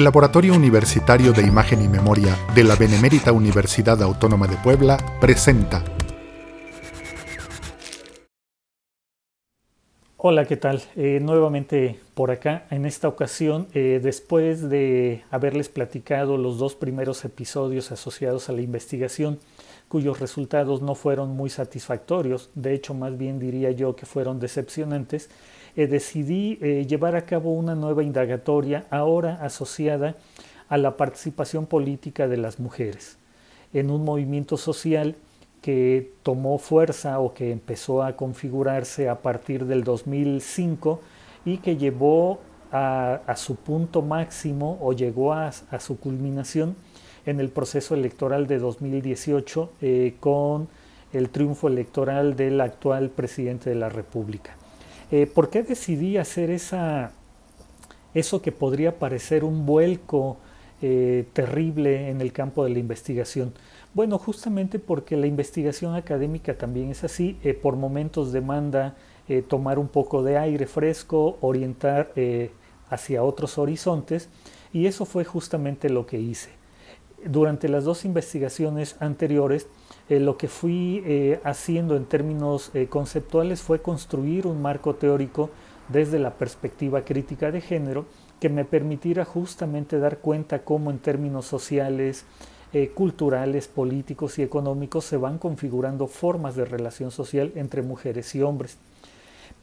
El Laboratorio Universitario de Imagen y Memoria de la Benemérita Universidad Autónoma de Puebla presenta. Hola, ¿qué tal? Eh, nuevamente por acá, en esta ocasión, eh, después de haberles platicado los dos primeros episodios asociados a la investigación, cuyos resultados no fueron muy satisfactorios, de hecho más bien diría yo que fueron decepcionantes, eh, decidí eh, llevar a cabo una nueva indagatoria ahora asociada a la participación política de las mujeres en un movimiento social que tomó fuerza o que empezó a configurarse a partir del 2005 y que llevó a, su punto máximo o llegó a, su culminación en el proceso electoral de 2018 eh, con el triunfo electoral del actual presidente de la República. Eh, ¿Por qué decidí hacer esa, eso que podría parecer un vuelco eh, terrible en el campo de la investigación? Bueno, justamente porque la investigación académica también es así, eh, por momentos demanda tomar un poco de aire fresco, orientar hacia otros horizontes, y eso fue justamente lo que hice. Durante las dos investigaciones anteriores, eh, lo que fui eh, haciendo en términos eh, conceptuales fue construir un marco teórico desde la perspectiva crítica de género que me permitiera justamente dar cuenta cómo en términos sociales, culturales, políticos y económicos se van configurando formas de relación social entre mujeres y hombres.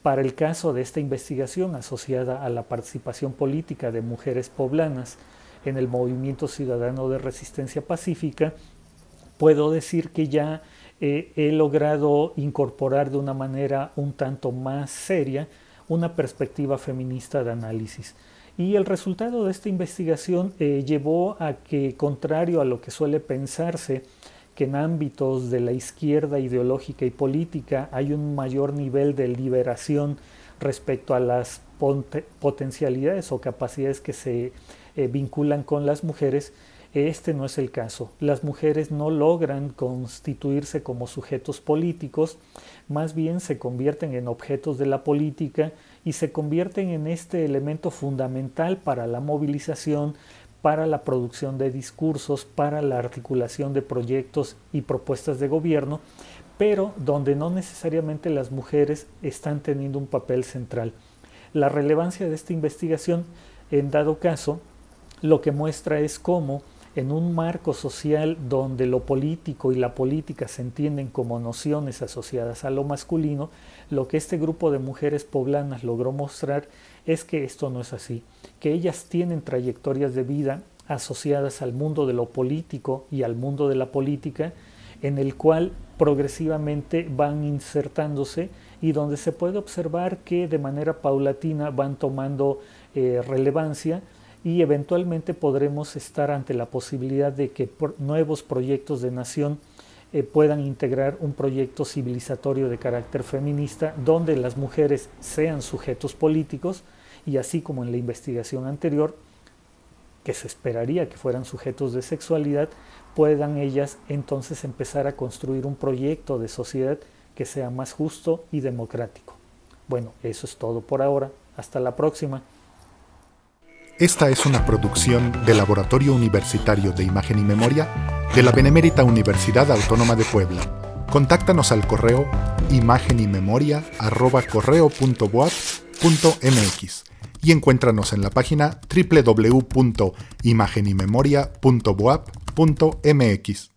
Para el caso de esta investigación asociada a la participación política de mujeres poblanas en el movimiento ciudadano de resistencia pacífica, puedo decir que ya eh, he logrado incorporar de una manera un tanto más seria una perspectiva feminista de análisis. Y el resultado de esta investigación eh, llevó a que, contrario a lo que suele pensarse, que en ámbitos de la izquierda ideológica y política hay un mayor nivel de liberación respecto a las potencialidades o capacidades que se eh, vinculan con las mujeres, este no es el caso. Las mujeres no logran constituirse como sujetos políticos, más bien se convierten en objetos de la política y se convierten en este elemento fundamental para la movilización, para la producción de discursos, para la articulación de proyectos y propuestas de gobierno, pero donde no necesariamente las mujeres están teniendo un papel central. La relevancia de esta investigación, en dado caso, lo que muestra es cómo en un marco social donde lo político y la política se entienden como nociones asociadas a lo masculino, lo que este grupo de mujeres poblanas logró mostrar es que esto no es así, que ellas tienen trayectorias de vida asociadas al mundo de lo político y al mundo de la política, en el cual progresivamente van insertándose y donde se puede observar que de manera paulatina van tomando eh, relevancia y eventualmente podremos estar ante la posibilidad de que nuevos proyectos de nación eh, puedan integrar un proyecto civilizatorio de carácter feminista donde las mujeres sean sujetos políticos y así como en la investigación anterior, que se esperaría que fueran sujetos de sexualidad, puedan ellas entonces empezar a construir un proyecto de sociedad que sea más justo y democrático. Bueno, eso es todo por ahora. Hasta la próxima. Esta es una producción del Laboratorio Universitario de Imagen y Memoria de la Benemérita Universidad Autónoma de Puebla. Contáctanos al correo imagenymemoria.correo.boap.mx y encuéntranos en la página www.imagenymemoria.boap.mx.